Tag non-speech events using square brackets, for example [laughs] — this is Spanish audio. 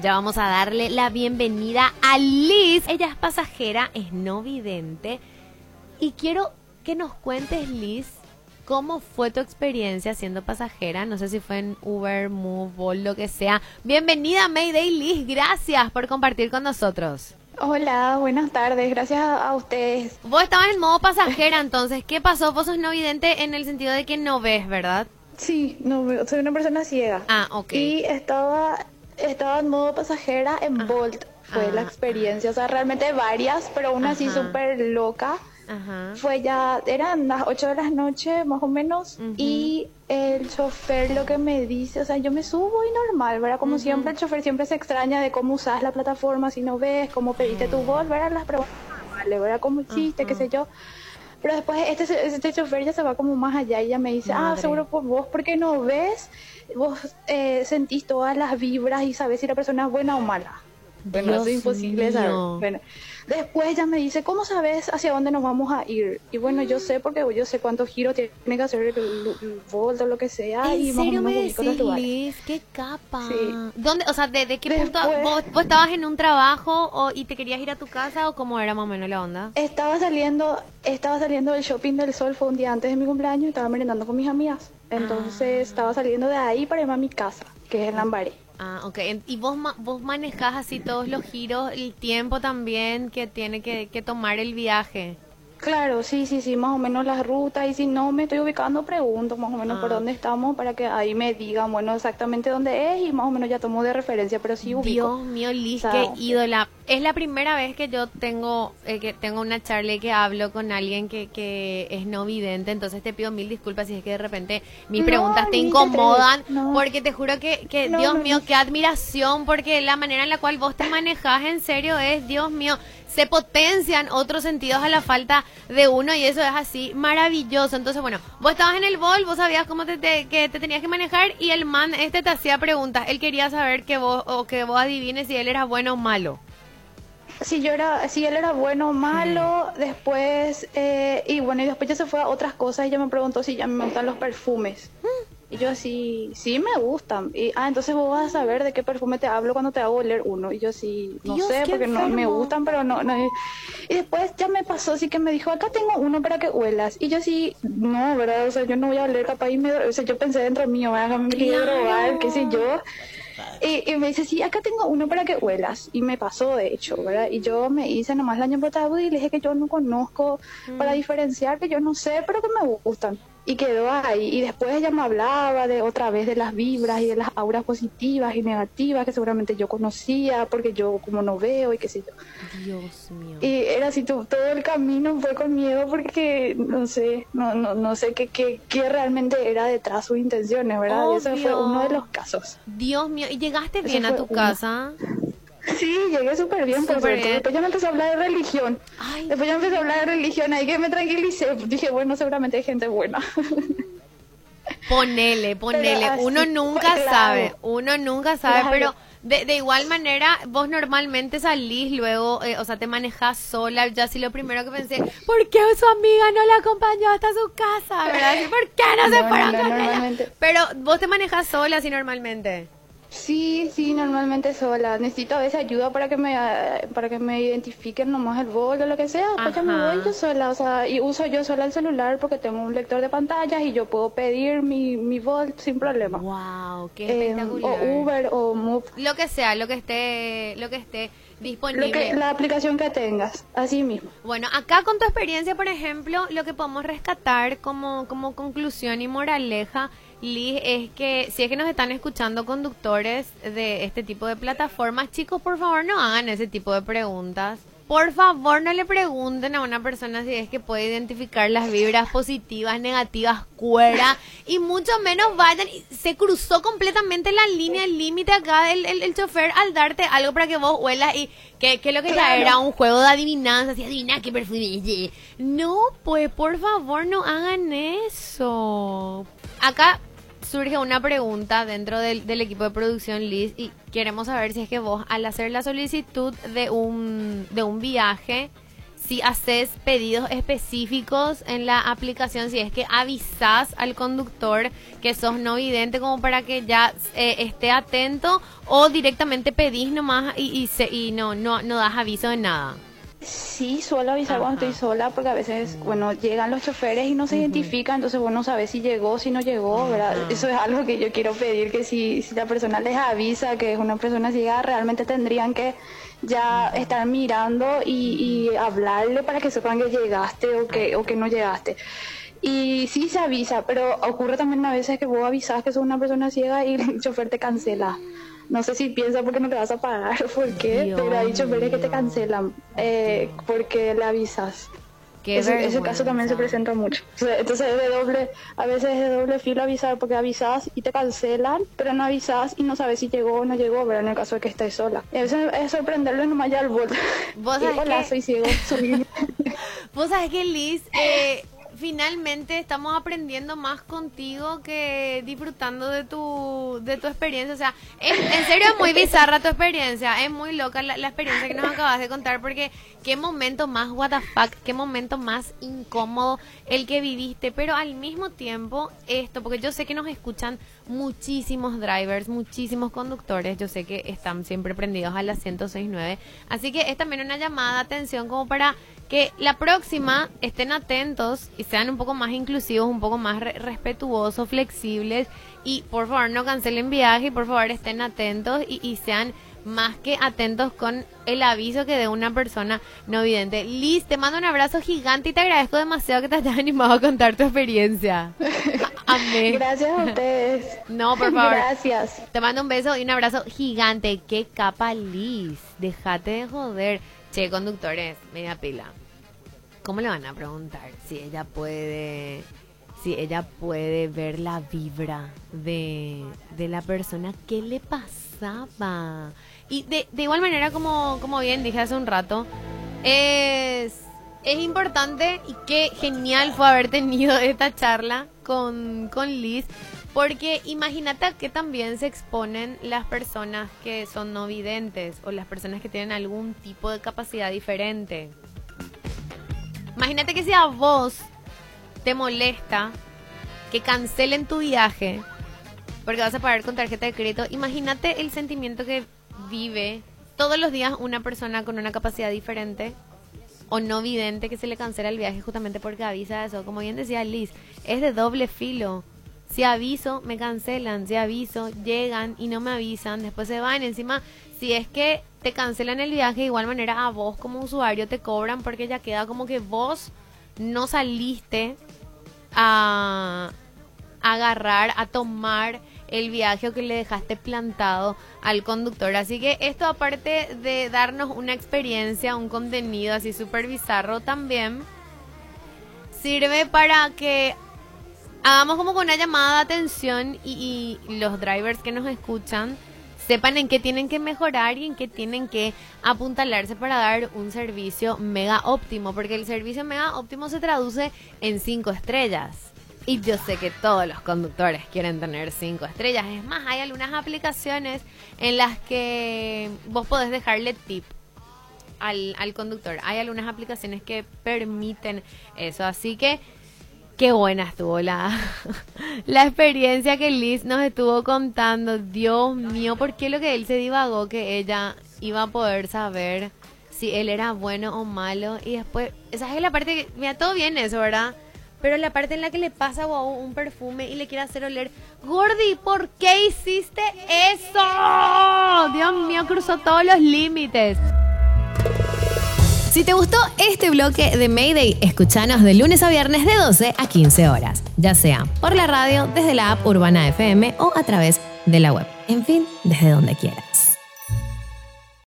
Ya vamos a darle la bienvenida a Liz. Ella es pasajera, es no vidente. Y quiero que nos cuentes, Liz, cómo fue tu experiencia siendo pasajera. No sé si fue en Uber, Move, lo que sea. Bienvenida, Mayday Liz. Gracias por compartir con nosotros. Hola, buenas tardes, gracias a ustedes. Vos estabas en modo pasajera, entonces, ¿qué pasó? Vos sos no vidente en el sentido de que no ves, ¿verdad? Sí, no, soy una persona ciega. Ah, ok. Y estaba estaba en modo pasajera en Bolt. Fue la experiencia, o sea, realmente varias, pero una así súper loca. Fue ya, eran las 8 de la noche más o menos, y el chofer lo que me dice, o sea, yo me subo y normal, ¿verdad? Como siempre, el chofer siempre se extraña de cómo usas la plataforma, si no ves, cómo pediste tu Bolt, ¿verdad? Las preguntas normales, ¿verdad? ¿Cómo hiciste, qué sé yo? Pero después este, este chofer ya se va como más allá y ella me dice, ah, seguro por vos, porque no ves, vos eh, sentís todas las vibras y sabes si la persona es buena o mala. Bueno, eso es imposible saber. Bueno, Después ella me dice, ¿cómo sabes hacia dónde nos vamos a ir? Y bueno, yo sé porque yo sé cuántos giros tiene que hacer el, volto o lo que sea. ¿En y serio me decís? ¿Qué capa? ¿Dónde, o sea, ¿de, qué punto? ¿vos, estabas en un trabajo o, y te querías ir a tu casa o cómo era más o menos la onda? Estaba saliendo, estaba saliendo del shopping del sol, fue un día antes de mi cumpleaños, y estaba merendando con mis amigas. Entonces ah. estaba saliendo de ahí para irme a mi casa, que es en Lambaré. Ah, ok. ¿Y vos, vos manejás así todos los giros, el tiempo también que tiene que, que tomar el viaje? Claro, sí, sí, sí, más o menos las rutas y si no me estoy ubicando pregunto más o menos por ah. dónde estamos para que ahí me digan, bueno, exactamente dónde es y más o menos ya tomo de referencia, pero sí ubico. Dios mío, Liz, qué ídola. Es la primera vez que yo tengo eh, que tengo una charla y que hablo con alguien que, que es no vidente, entonces te pido mil disculpas si es que de repente mis preguntas te incomodan, porque te juro que, que Dios mío, qué admiración, porque la manera en la cual vos te manejas en serio es, Dios mío, se potencian otros sentidos a la falta de uno y eso es así maravilloso. Entonces, bueno, vos estabas en el bol, vos sabías cómo te, que te tenías que manejar y el man este te hacía preguntas. Él quería saber que vos o que vos adivines si él era bueno o malo. Si yo era, si él era bueno o malo, después, eh, y bueno, y después ya se fue a otras cosas y ya me preguntó si ya me gustan los perfumes. Mm. Y yo así, sí me gustan. Y, ah, entonces vos vas a saber de qué perfume te hablo cuando te hago oler uno. Y yo sí, no sé, porque no me gustan, pero no, no. Y después ya me pasó, así que me dijo, acá tengo uno para que huelas. Y yo sí, no, ¿verdad? O sea, yo no voy a oler capaz y me... O sea, yo pensé dentro mío, me robar, qué sé yo. Y, y, me dice, sí, acá tengo uno para que huelas. Y me pasó, de hecho, ¿verdad? Y yo me hice nomás año portado y le dije que yo no conozco para mm. diferenciar, que yo no sé, pero que me gustan y quedó ahí. Y después ella me hablaba de otra vez de las vibras y de las auras positivas y negativas que seguramente yo conocía porque yo como no veo y qué sé yo. Dios mío. Y era así, todo, el camino fue con miedo porque no sé, no, no, no sé qué, qué, qué realmente era detrás sus intenciones, ¿verdad? Y eso fue uno de los casos. Dios mío, ¿y llegaste bien a tu casa? Sí, llegué súper bien, suerte. Después ya me empezó a hablar de religión. Después ya me empezó a hablar de religión, ahí que me tranquilicé. Dije, bueno, seguramente hay gente buena. Ponele, ponele. uno nunca sabe, uno nunca sabe, pero de, de, igual manera, vos normalmente salís luego, eh, o sea, te manejas sola. Ya sí lo primero que pensé, ¿por qué su amiga no la acompañó hasta su casa? ¿Verdad? ¿Por qué no, se fueron con ella? Pero vos te manejas sola así normalmente. Sí, sí, normalmente sola. Necesito a veces ayuda para que me para que me identifiquen nomás el bol o lo que sea. Ya me voy yo sola, o sea, y uso yo sola el celular porque tengo un lector de pantallas y yo puedo pedir mi, mi Volt sin problema. Wow, qué espectacular. o Uber o Move. Lo que sea, lo que esté, lo que esté disponible. Lo que, la aplicación que tengas, así mismo. Bueno, acá con tu experiencia, por ejemplo, lo que podemos rescatar como, como conclusión y moraleja Liz, es que si es que nos están escuchando conductores de este tipo de plataformas, chicos, por favor no hagan ese tipo de preguntas. Por favor, no le pregunten a una persona si es que puede identificar las vibras positivas, negativas, cuera, y mucho menos vayan. Se cruzó completamente la línea, el límite acá del el, chofer al darte algo para que vos huelas y que, que lo que ya era un juego de adivinanza, así adivina qué perfume. No, pues por favor no hagan eso. Acá surge una pregunta dentro del, equipo de producción, Liz, y queremos saber si es que vos, al hacer la solicitud de un, de un viaje, si haces pedidos específicos en la aplicación, si es que avisas al conductor que sos no vidente como para que ya eh, esté atento o directamente pedís nomás y, y, se, y no, no, no das aviso de nada. Sí, suelo avisar cuando estoy sola porque a veces, bueno, llegan los choferes y no se identifican, entonces bueno, sabes si llegó, si no llegó, ¿verdad? Eso es algo que yo quiero pedir, que si, si la persona les avisa que es una persona ciega, realmente tendrían que ya estar mirando y, y hablarle para que sepan que llegaste o que, o que no llegaste. Y sí se avisa, pero ocurre también a veces que vos avisas que sos una persona ciega y el [laughs] chofer te cancela. No sé si piensa porque no te vas a pagar, [laughs] por qué, pero hay choferes que te cancelan eh, porque le avisas. Ese, ese, caso también se presenta mucho. Entonces es de doble, a veces es de doble filo avisar porque avisas y te cancelan, pero no avisas y no sabes si llegó o no llegó, pero en el caso de que estés sola. Y a veces es sorprenderlo nomás ya al bot. ¿Vos [laughs] sabés Hola, que... soy ciego. Soy... [laughs] Vos sabés que Liz, eh, finalmente estamos aprendiendo más contigo que disfrutando de tu, de tu experiencia. O sea, es, en serio es muy bizarra tu experiencia, es muy loca la, la, experiencia que nos acabas de contar porque qué momento más what the fuck, qué momento más incómodo el que viviste, pero al mismo tiempo esto, porque yo sé que nos escuchan muchísimos drivers, muchísimos conductores, yo sé que están siempre prendidos a la 1069, así que es también una llamada de atención como para que la próxima estén atentos y sean un poco más inclusivos, un poco más re respetuosos, flexibles y por favor no cancelen viaje y por favor estén atentos y, y, sean más que atentos con el aviso que de una persona no vidente. Liz, te mando un abrazo gigante y te agradezco demasiado que te hayas [laughs] animado a contar tu experiencia. [laughs] Amén. Gracias a ustedes. No, por favor. Gracias. Te mando un beso y un abrazo gigante. Qué capa, Liz. Déjate de joder. Che, conductores, media pila. ¿Cómo le van a preguntar si ella puede, si ella puede ver la vibra de, de la persona? ¿Qué le pasaba? Y de, de igual manera, como, como bien dije hace un rato, es, es importante y qué genial fue haber tenido [laughs] esta charla con, con Liz. Porque imagínate que también se exponen las personas que son no videntes o las personas que tienen algún tipo de capacidad diferente. Imagínate que si a vos te molesta que cancelen tu viaje porque vas a pagar con tarjeta de crédito, imagínate el sentimiento que vive todos los días una persona con una capacidad diferente o no vidente que se le cancela el viaje justamente porque avisa eso. Como bien decía Liz, es de doble filo. Si aviso, me cancelan. Si aviso, llegan y no me avisan. Después se van. Encima, si es que te cancelan el viaje, de igual manera a vos como usuario te cobran porque ya queda como que vos no saliste a agarrar, a tomar el viaje o que le dejaste plantado al conductor. Así que esto aparte de darnos una experiencia, un contenido así súper bizarro también, sirve para que hagamos como una llamada de atención y, los drivers que nos escuchan sepan en qué tienen que mejorar y en qué tienen que apuntalarse para dar un servicio mega óptimo, porque el servicio mega óptimo se traduce en cinco estrellas. Y yo sé que todos los conductores quieren tener cinco estrellas. Es más, hay algunas aplicaciones en las que vos podés dejarle tip al, al conductor. Hay algunas aplicaciones que permiten eso. Así que qué buena estuvo la, [laughs] la experiencia que Liz nos estuvo contando. Dios mío, ¿por qué lo que él se divagó que ella iba a poder saber si él era bueno o malo? Y después, esa es la parte que, mira, todo bien eso, ¿verdad? Pero la parte en la que le pasa wow, un perfume y le quiere hacer oler, Gordy, ¿por qué hiciste eso? Dios mío, cruzó todos los límites. Si te gustó este bloque de Mayday, escúchanos de lunes a viernes de 12 a 15 horas, ya sea por la radio, desde la app Urbana FM o a través de la web. En fin, desde donde quieras.